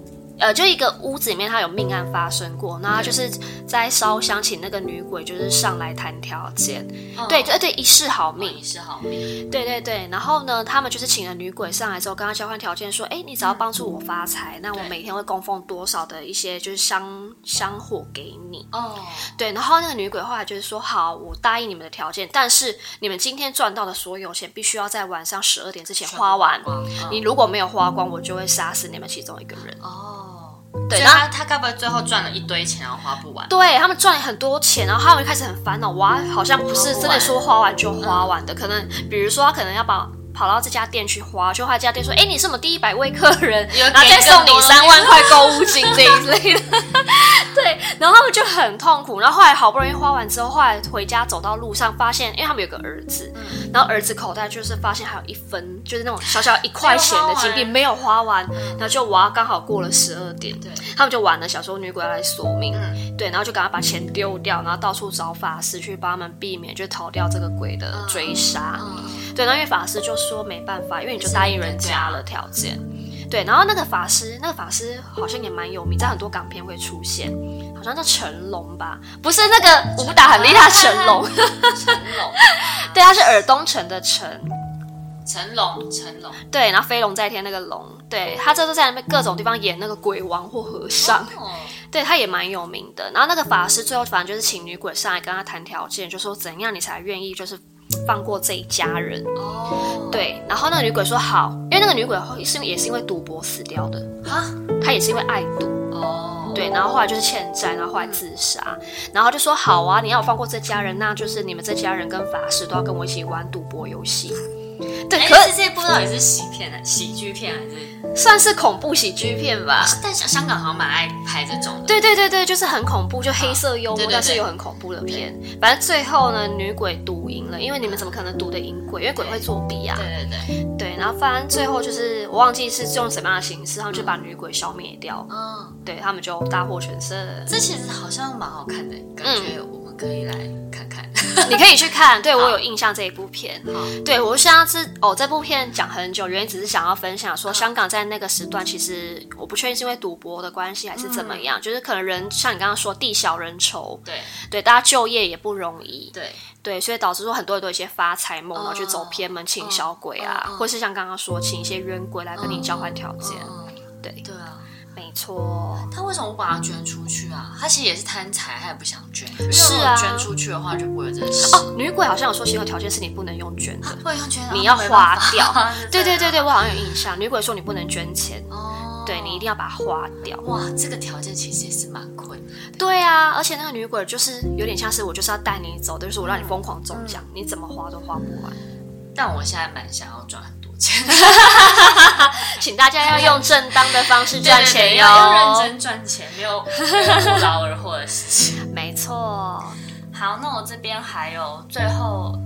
呃，就一个屋子里面，他有命案发生过，然后他就是在烧香，请那个女鬼就是上来谈条件，嗯、对，对对，一世好命，一世好命，对对对。然后呢，他们就是请了女鬼上来之后，跟他交换条件，说，哎，你只要帮助我发财，嗯、那我每天会供奉多少的一些就是香香火给你。哦，对。然后那个女鬼后来就是说，好，我答应你们的条件，但是你们今天赚到的所有钱，必须要在晚上十二点之前花完。嗯、你如果没有花光，我就会杀死你们其中一个人。哦。对，然后他该不会最后赚了一堆钱，然后花不完？对，他们赚了很多钱，然后他们就开始很烦恼，哇，好像不是真的说花完就花完的，可能比如说他可能要把。跑到这家店去花，就花这家店说：“哎，你是我们第一百位客人，然后再送你三万块购物金这一类的。” 对，然后他们就很痛苦。然后后来好不容易花完之后，后来回家走到路上，发现因为他们有个儿子，嗯、然后儿子口袋就是发现还有一分，就是那种小小一块钱的金币没有花完，然后就哇，刚好过了十二点，对，他们就完了，想说女鬼要来索命，嗯、对，然后就赶快把钱丢掉，然后到处找法师去帮他们避免，就逃掉这个鬼的追杀。对，那因为法师就说没办法，因为你就答应人家了条件。对，然后那个法师，那个法师好像也蛮有名，在很多港片会出现，好像叫成龙吧？不是那个武打很厉害成龙，成龙，对，他是尔东城的城，成龙，成龙，对，然后飞龙在天那个龙，对，他这都在那边各种地方演那个鬼王或和尚，对，他也蛮有名的。然后那个法师最后反正就是请女鬼上来跟他谈条件，就说怎样你才愿意就是。放过这一家人。哦，对，然后那个女鬼说好，因为那个女鬼是也是因为赌博死掉的，哈，她也是因为爱赌。哦，对，然后后来就是欠债，然后后来自杀，然后就说好啊，你要我放过这家人，那就是你们这家人跟法师都要跟我一起玩赌博游戏。对，可是这些不知道也是喜片呢喜剧片还是？算是恐怖喜剧片吧，但香香港好像蛮爱拍这种的。对对对对，就是很恐怖，就黑色幽默，但是有很恐怖的片。反正最后呢，女鬼赌赢了，因为你们怎么可能赌得赢鬼？因为鬼会作弊啊。对对对对，然后反正最后就是我忘记是用什么样的形式，他们就把女鬼消灭掉。嗯，对他们就大获全胜。这其实好像蛮好看的，感觉我们可以来。你可以去看，对我有印象这一部片。好。对我上次哦，这部片讲很久，原因只是想要分享说，香港在那个时段，其实我不确定是因为赌博的关系还是怎么样，嗯、就是可能人像你刚刚说地小人稠，对。对，大家就业也不容易，对。对，所以导致说很多人都有一些发财梦，然后去走偏门，请小鬼啊，或是像刚刚说请一些冤鬼来跟你交换条件，对。对啊。没错，他为什么不把它捐出去啊？他其实也是贪财，他也不想捐。是啊，捐出去的话就不会有这个事。哦，女鬼好像有说，其有条件是你不能用捐的，不能用捐，你要花掉。对对对对，我好像有印象，女鬼说你不能捐钱，哦，对你一定要把它花掉。哇，这个条件其实也是蛮困。对啊，而且那个女鬼就是有点像是我就是要带你走，就是我让你疯狂中奖，你怎么花都花不完。但我现在蛮想要赚。请大家要用正当的方式赚钱哟，要认真赚钱，没有不劳而获的事情。没错。好，那我这边还有最后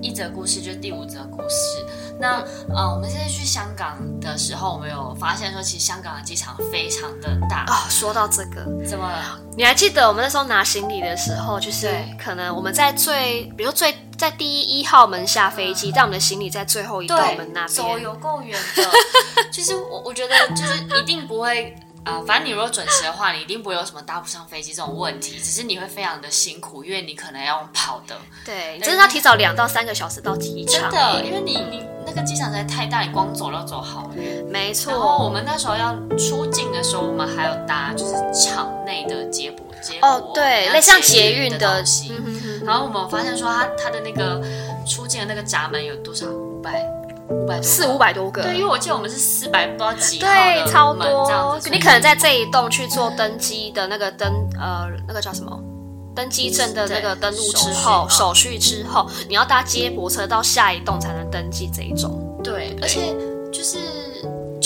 一则故事，就是第五则故事。那呃，我们现在去香港的时候，我们有发现说，其实香港的机场非常的大哦。说到这个，怎么了？你还记得我们那时候拿行李的时候，就是可能我们在最，比如最在第一一号门下飞机，但我们的行李在最后一道门那边，走有够远的。就是我我觉得就是一定不会。啊、呃，反正你如果准时的话，你一定不会有什么搭不上飞机这种问题，只是你会非常的辛苦，因为你可能要用跑的。对，你真的要提早两到三个小时到机场。真的，因为你你那个机场实在太大，你光走要走好远。没错。然后我们那时候要出境的时候，我们还有搭就是场内的接驳接驳哦，对，类似像捷运的东西。然后我们发现说，它它的那个出境的那个闸门有多少？五百。五百四五百多个，对，因为我记得我们是四百不知道几对，超多。你可能在这一栋去做登机的那个登呃那个叫什么登机证的那个登录之后手续之后，你要搭接驳车到下一栋才能登记这一种。对，而且就是。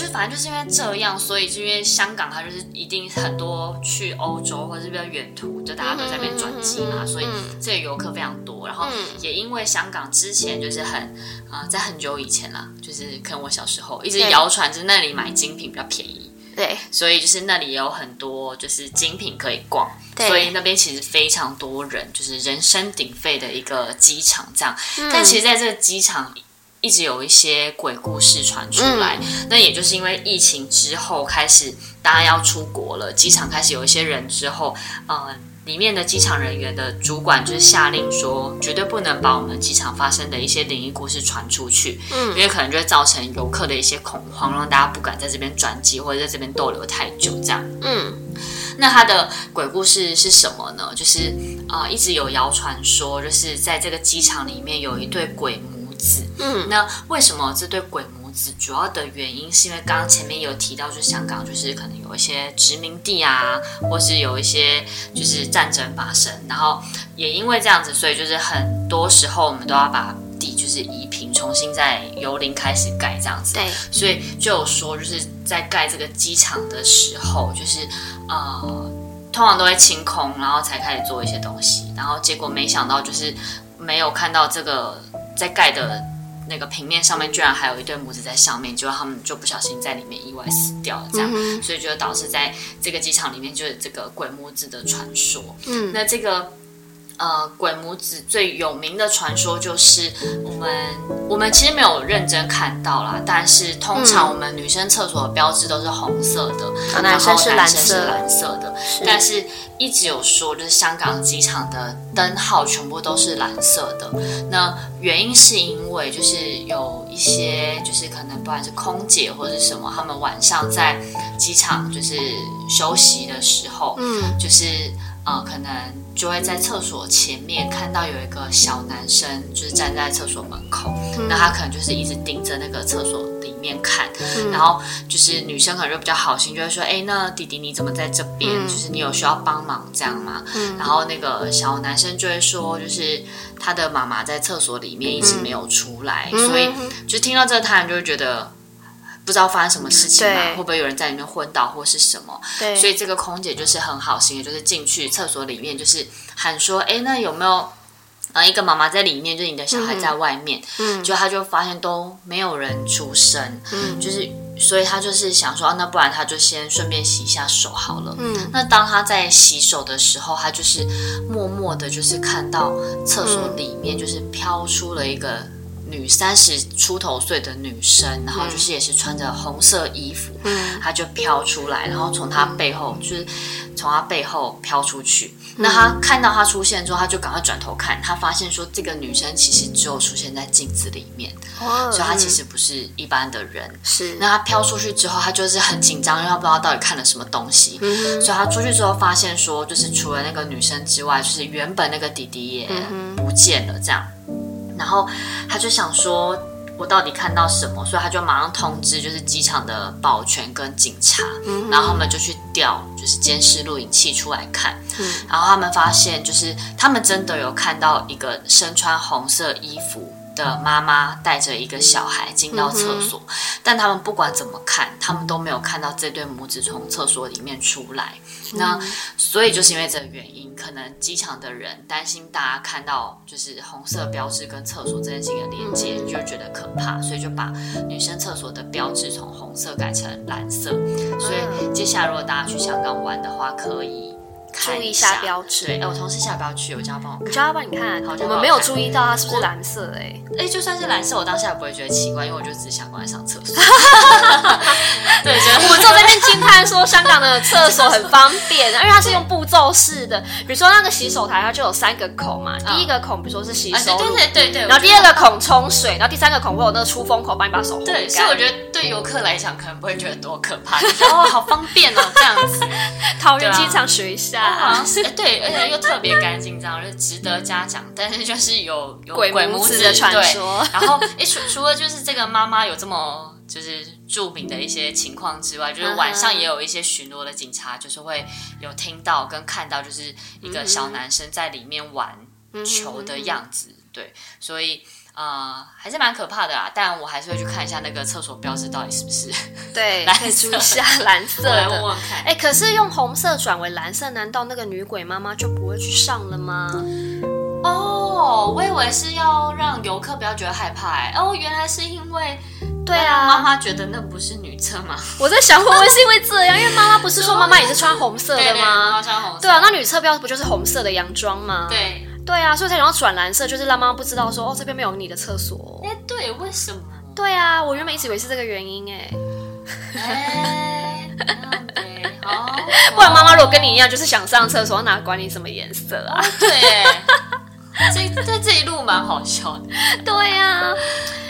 反正就是因为这样，所以就因为香港它就是一定很多去欧洲或者是比较远途，就大家都在那边转机嘛，所以这个游客非常多。然后也因为香港之前就是很啊、呃，在很久以前啦，就是可能我小时候一直谣传，就是那里买精品比较便宜，对，所以就是那里也有很多就是精品可以逛，对所以那边其实非常多人，就是人声鼎沸的一个机场这样。但其实在这个机场。一直有一些鬼故事传出来，嗯、那也就是因为疫情之后开始，大家要出国了，机场开始有一些人之后，呃，里面的机场人员的主管就是下令说，绝对不能把我们机场发生的一些灵异故事传出去，嗯，因为可能就会造成游客的一些恐慌，让大家不敢在这边转机或者在这边逗留太久，这样，嗯，那他的鬼故事是什么呢？就是啊、呃，一直有谣传说，就是在这个机场里面有一对鬼母。子，嗯，那为什么这对鬼母子？主要的原因是因为刚刚前面有提到，就是香港就是可能有一些殖民地啊，或是有一些就是战争发生，然后也因为这样子，所以就是很多时候我们都要把地就是移平，重新再由零开始盖这样子。对，所以就有说就是在盖这个机场的时候，就是呃，通常都会清空，然后才开始做一些东西，然后结果没想到就是没有看到这个。在盖的那个平面上面，居然还有一对母子在上面，结果他们就不小心在里面意外死掉了，这样，嗯、所以就导致在这个机场里面就是这个鬼母子的传说。嗯，那这个。呃，鬼母子最有名的传说就是我们我们其实没有认真看到啦，但是通常我们女生厕所的标志都是红色的，嗯、然后男生是蓝色的，是但是一直有说就是香港机场的灯号全部都是蓝色的。那原因是因为就是有一些就是可能不管是空姐或者是什么，他们晚上在机场就是休息的时候，嗯，就是呃可能。就会在厕所前面看到有一个小男生，就是站在厕所门口，嗯、那他可能就是一直盯着那个厕所里面看，嗯、然后就是女生可能就比较好心，就会说，哎，那弟弟你怎么在这边？嗯、就是你有需要帮忙这样吗？嗯、然后那个小男生就会说，就是他的妈妈在厕所里面一直没有出来，嗯、所以就听到这个，他人就会觉得。不知道发生什么事情嘛？会不会有人在里面昏倒或是什么？对，所以这个空姐就是很好心，就是进去厕所里面，就是喊说：“哎，那有没有呃一个妈妈在里面？就是你的小孩在外面。”嗯，就她就发现都没有人出声，嗯，就是所以她就是想说，啊，那不然她就先顺便洗一下手好了。嗯，那当她在洗手的时候，她就是默默的，就是看到厕所里面就是飘出了一个。女三十出头岁的女生，然后就是也是穿着红色衣服，嗯，她就飘出来，然后从她背后就是从她背后飘出去。嗯、那她看到她出现之后，她就赶快转头看，她发现说这个女生其实只有出现在镜子里面，哦、所以她其实不是一般的人。是，那她飘出去之后，她就是很紧张，因为她不知道到底看了什么东西。嗯、所以她出去之后发现说，就是除了那个女生之外，就是原本那个弟弟也不见了，这样。然后他就想说，我到底看到什么？所以他就马上通知，就是机场的保全跟警察，嗯、然后他们就去调，就是监视录影器出来看。嗯、然后他们发现，就是他们真的有看到一个身穿红色衣服的妈妈带着一个小孩进到厕所，嗯、但他们不管怎么看，他们都没有看到这对母子从厕所里面出来。嗯、那所以就是因为这个原因，可能机场的人担心大家看到就是红色标志跟厕所这件事情的连接，就觉得可怕，所以就把女生厕所的标志从红色改成蓝色。所以接下来如果大家去香港玩的话，可以。注意一下标志。对，哎，我同事下不要去，我叫他帮我。你叫他帮你看，好我们没有注意到它是不是蓝色哎。哎，就算是蓝色，我当下也不会觉得奇怪，因为我就只是想过来上厕所。对，我们坐在那边惊叹说，香港的厕所很方便，因为它是用步骤式的。比如说那个洗手台，它就有三个孔嘛。第一个孔，比如说是洗手，对对对对。然后第二个孔冲水，然后第三个孔会有那个出风口，帮你把手烘干。对，所以我觉得对游客来讲，可能不会觉得多可怕，哦，好方便哦，这样子。桃园机场学一下。好像 是对，而且又特别干净，这样就值得嘉奖。但是就是有有鬼母子的传说。然后，诶，除除了就是这个妈妈有这么就是著名的一些情况之外，就是晚上也有一些巡逻的警察，就是会有听到跟看到，就是一个小男生在里面玩球的样子。对，所以。啊、呃，还是蛮可怕的啊！但我还是会去看一下那个厕所标志到底是不是对，可以注意一下蓝色的。问问看。哎，可是用红色转为蓝色，难道那个女鬼妈妈就不会去上了吗？哦，我以为是要让游客不要觉得害怕。哎，哦，原来是因为对啊，妈妈觉得那不是女厕吗？我在想会不会是因为这样？因为妈妈不是说妈妈也是穿红色的吗？对，对，妈妈穿红色。对啊，那女厕标不就是红色的洋装吗？对。对啊，所以才想要转蓝色，就是让妈妈不知道说哦，这边没有你的厕所。哎，对，为什么？对啊，我原本一直以为是这个原因哎。哎，好。不然妈妈如果跟你一样，就是想上厕所，哪管你什么颜色啊？对，这这这一路蛮好笑的。对呀。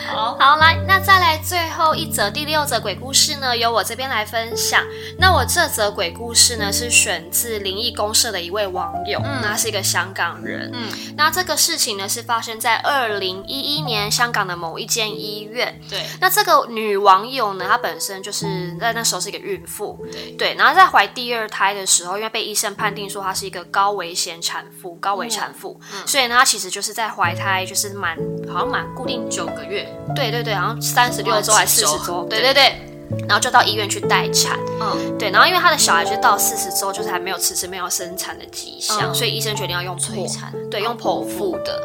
好，好来，那再来最后一则第六则鬼故事呢，由我这边来分享。那我这则鬼故事呢，是选自灵异公社的一位网友，嗯，那是一个香港人，嗯，那这个事情呢是发生在二零一一年香港的某一间医院，对。那这个女网友呢，她本身就是在那时候是一个孕妇，对，对。然后在怀第二胎的时候，因为被医生判定说她是一个高危险产妇，高危产妇，嗯，所以呢，她其实就是在怀胎就是满好像满固定九个月。对对对，好像三十六周还是四十周？对对对，然后就到医院去待产。嗯，对，然后因为他的小孩就到四十周，就是还没有迟迟没有生产的迹象，所以医生决定要用催产，对，用剖腹的。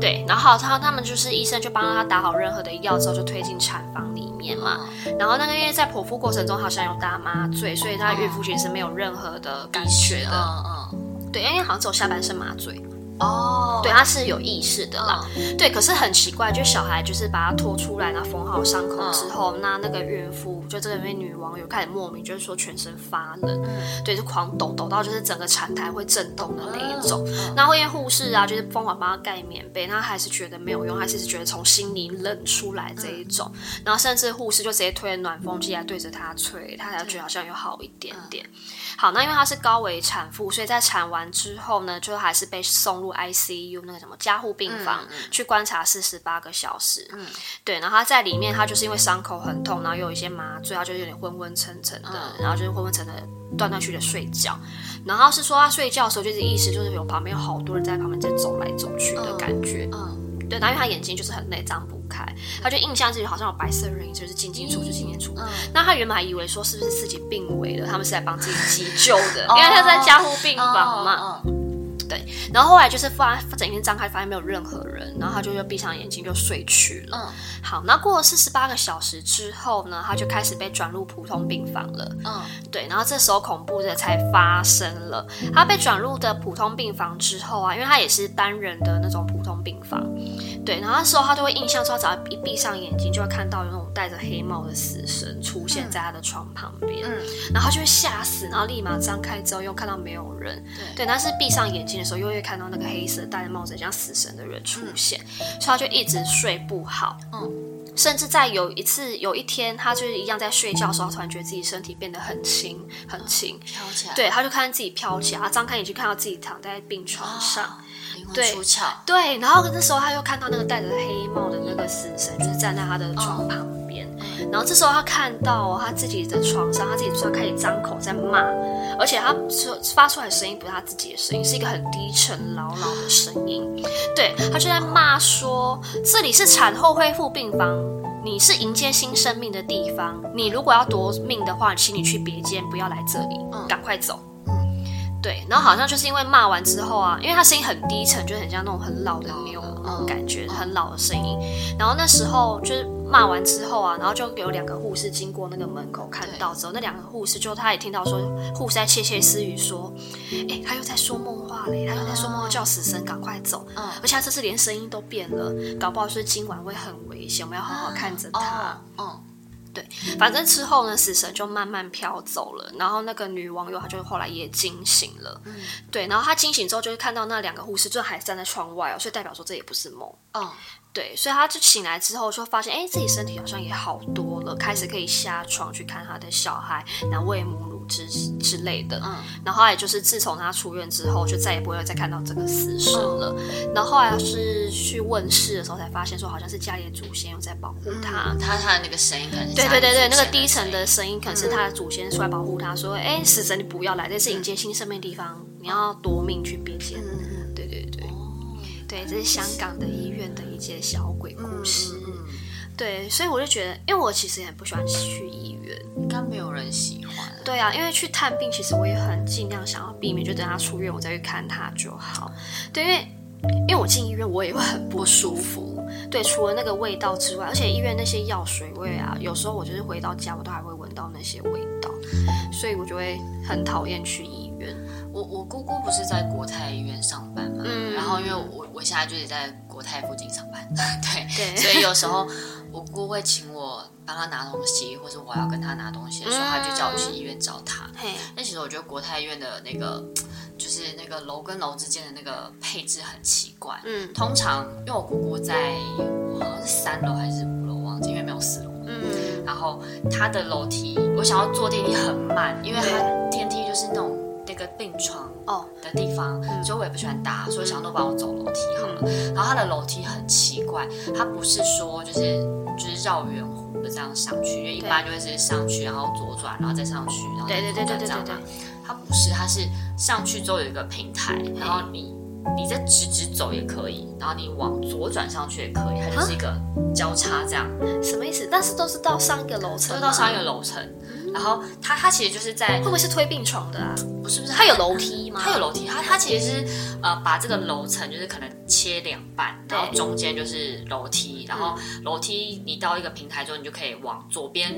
对，然后他他们就是医生就帮他打好任何的药之后，就推进产房里面嘛。然后那个因为在剖腹过程中好像有打麻醉，所以他孕妇其实是没有任何的感觉的。嗯嗯，对，因为好像只有下半身麻醉。哦，对，他是有意识的啦。嗯、对，可是很奇怪，就小孩就是把他拖出来，然后缝好伤口之后，嗯、那那个孕妇就这个位女网友开始莫名就是说全身发冷，嗯、对，就狂抖抖到就是整个产台会震动的那一种。然后因为护士啊，就是疯狂帮他盖棉被，他还是觉得没有用，还是觉得从心里冷出来这一种。然后甚至护士就直接推了暖风机来对着他吹，他才觉得好像有好一点点。好，那因为她是高危产妇，所以在产完之后呢，就还是被送入 ICU 那个什么加护病房、嗯嗯、去观察四十八个小时。嗯，对，然后他在里面，他就是因为伤口很痛，然后又有一些麻醉，他就有点昏昏沉沉的，嗯、然后就是昏昏沉沉的断断续续的睡觉。然后是说他睡觉的时候，就是意识就是有旁边有好多人在旁边在走来走去的感觉。嗯。嗯对，然后因为他眼睛就是很累，张不开，他就印象自己好像有白色人影，就是进进出出，进进出。嗯。那他原本还以为说是不是自己病危了，他们是来帮自己急救的，因为他在加护病房嘛。哦哦哦对，然后后来就是发整天张开，发现没有任何人，然后他就又闭上眼睛就睡去了。嗯，好，那过了四十八个小时之后呢，他就开始被转入普通病房了。嗯，对，然后这时候恐怖的才发生了。他被转入的普通病房之后啊，因为他也是单人的那种普通病房，对，然后那时候他就会印象说，只要一闭上眼睛，就会看到有那种戴着黑帽的死神出现在他的床旁边，嗯，然后他就会吓死，然后立马张开之后又看到没有人，对，对，但是闭上眼睛的时候，又会看到那个黑色戴着帽子像死神的人出现，嗯、所以他就一直睡不好。嗯，甚至在有一次有一天，他就是一样在睡觉的时候，突然觉得自己身体变得很轻很轻，飘、嗯、起来。对，他就看见自己飘起来，他张开眼睛看到自己躺在病床上，哦、对，灵魂出窍。对，然后那时候他又看到那个戴着黑帽的那个死神，就是站在他的床旁。哦然后这时候他看到他自己的床上，他自己突然开始张口在骂，而且他说发出来的声音不是他自己的声音，是一个很低沉老老的声音。对，他就在骂说：“这里是产后恢复病房，你是迎接新生命的地方。你如果要夺命的话，请你去别间，不要来这里，赶快走。”对，然后好像就是因为骂完之后啊，因为他声音很低沉，就很像那种很老的牛那种感觉，很老的声音。然后那时候就是。骂完之后啊，然后就有两个护士经过那个门口看到之后，那两个护士就他也听到说护士在窃窃私语说，哎，他又在说梦话嘞，他又在说梦话叫死神赶快走，嗯，而且他这次连声音都变了，搞不好是今晚会很危险，我们要好好看着他，嗯。嗯对，反正之后呢，死神就慢慢飘走了，然后那个女网友她就后来也惊醒了，嗯，对，然后她惊醒之后就是看到那两个护士就还站在窗外哦，所以代表说这也不是梦，嗯，对，所以他就醒来之后就发现，哎，自己身体好像也好多了，开始可以下床去看他的小孩，然后喂母乳。之之类的，嗯，然后后来就是自从他出院之后，就再也不会再看到这个死神了。嗯、然后后来是去问世的时候，才发现说好像是家里的祖先有在保护他。嗯、他他的那个声音可能对对对对，那个低沉的声音可能是他的祖先出来保护他，说：“哎、嗯，死神你不要来，这是迎接新生命的地方，你要夺命去别间。嗯”对对对，哦、对，这是香港的医院的一些小鬼故事。嗯嗯、对，所以我就觉得，因为我其实也很不喜欢去医院，应该没有人喜欢。对啊，因为去探病，其实我也很尽量想要避免，就等他出院我再去看他就好。对，因为因为我进医院我也会很不舒服。对，除了那个味道之外，而且医院那些药水味啊，有时候我就是回到家我都还会闻到那些味道，所以我就会很讨厌去医院。我我姑姑不是在国泰医院上班嘛，嗯，然后因为我我现在就是在国泰附近上班，对对，所以有时候。我姑会请我帮她拿东西，或者我要跟她拿东西的时候，他就叫我去医院找她。那其实我觉得国泰医院的那个，就是那个楼跟楼之间的那个配置很奇怪。嗯，通常因为我姑姑在，好像是三楼还是五楼，忘记，因为没有四楼。嗯，然后她的楼梯，我想要坐电梯很慢，因为他电梯就是那种。那个病床哦的地方，嗯、所以我也不喜欢搭，所以想都帮我走楼梯好了。嗯、然后它的楼梯很奇怪，它不是说就是就是绕圆弧的这样上去，因为一般就会是上去，然后左转，然后再上去，然后再左转这样嘛。它不是，它是上去之后有一个平台，然后你你再直直走也可以，然后你往左转上去也可以，它就是一个交叉这样。什么意思？但是都是到上一个楼层，都到上一个楼层。然后它它其实就是在会不会是推病床的啊？不是不是，它有楼梯吗？它有楼梯，它它其实是呃把这个楼层就是可能切两半，然后中间就是楼梯，然后楼梯你到一个平台之后，你就可以往左边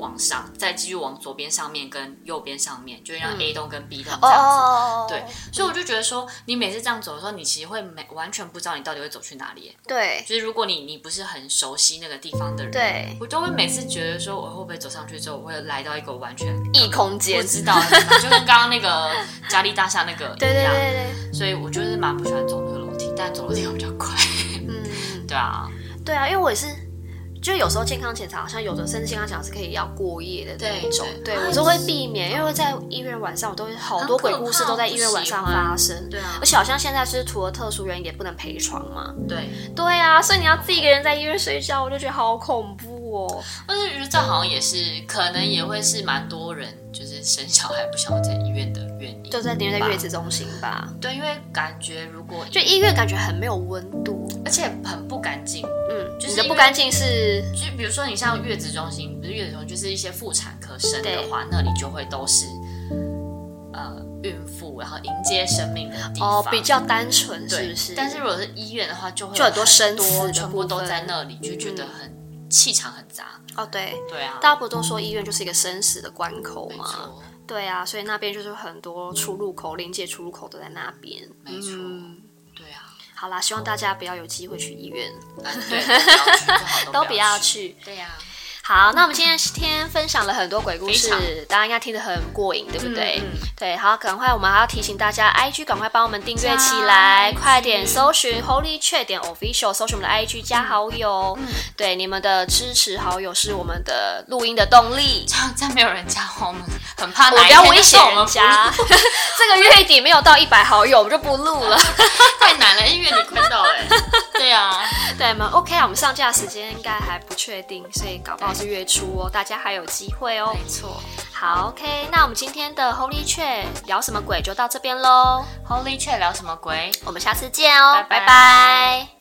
往上，再继续往左边上面跟右边上面，就会让 A 栋跟 B 栋这样子。哦，对，所以我就觉得说，你每次这样走的时候，你其实会没完全不知道你到底会走去哪里。对，就是如果你你不是很熟悉那个地方的人，对，我都会每次觉得说，我会不会走上去之后，我会来到一个完全异空间，我知道，就跟刚刚那个嘉利大厦那个一样。对对对对。所以我就是蛮不喜欢走那个楼梯，但走楼梯会比较快。嗯，对啊，对啊，因为我也是。就有时候健康检查，好像有的甚至健康检查是可以要过夜的那种，对，我就会避免，因为在医院晚上，我都会好多鬼故事都在医院晚上发生，对啊，而且好像现在是除了特殊原因也不能陪床嘛，对，对啊，所以你要自己一个人在医院睡觉，我就觉得好恐怖哦。但是觉得这好像也是可能也会是蛮多人就是生小孩不想要在医院的原因，就在宁愿在月子中心吧，对，因为感觉如果就医院感觉很没有温度，而且很不干净，嗯，就是不干净是。就比如说，你像月子中心，不是月子中心，就是一些妇产科生的话，那里就会都是呃孕妇，然后迎接生命的地方，哦，比较单纯，是不是？但是如果是医院的话，就会就很多生死，全部都在那里，就觉得很气场很杂。哦，对，对啊，大家不都说医院就是一个生死的关口吗？对啊，所以那边就是很多出入口，临界出入口都在那边。没错。好啦，希望大家不要有机会去医院，对，都不要去。对呀。好，那我们今天天分享了很多鬼故事，大家应该听得很过瘾，对不对？嗯嗯、对，好，赶快，我们还要提醒大家，IG 赶快帮我们订阅起来，快点搜寻 Holy Chat 点 Official，搜寻我们的 IG 加好友。嗯、对，你们的支持好友是我们的录音的动力。这样，这样没有人加我们，很怕。我不要威胁人家，这个月底没有到一百好友，我们就不录了，太难了，因为你快到哎。对啊，对吗？OK 啊，我们上架时间应该还不确定，所以搞不好。月初哦，大家还有机会哦。没错，好，OK，那我们今天的 Holy Chat 聊什么鬼就到这边喽。Holy Chat 聊什么鬼？我们下次见哦，拜拜。拜拜。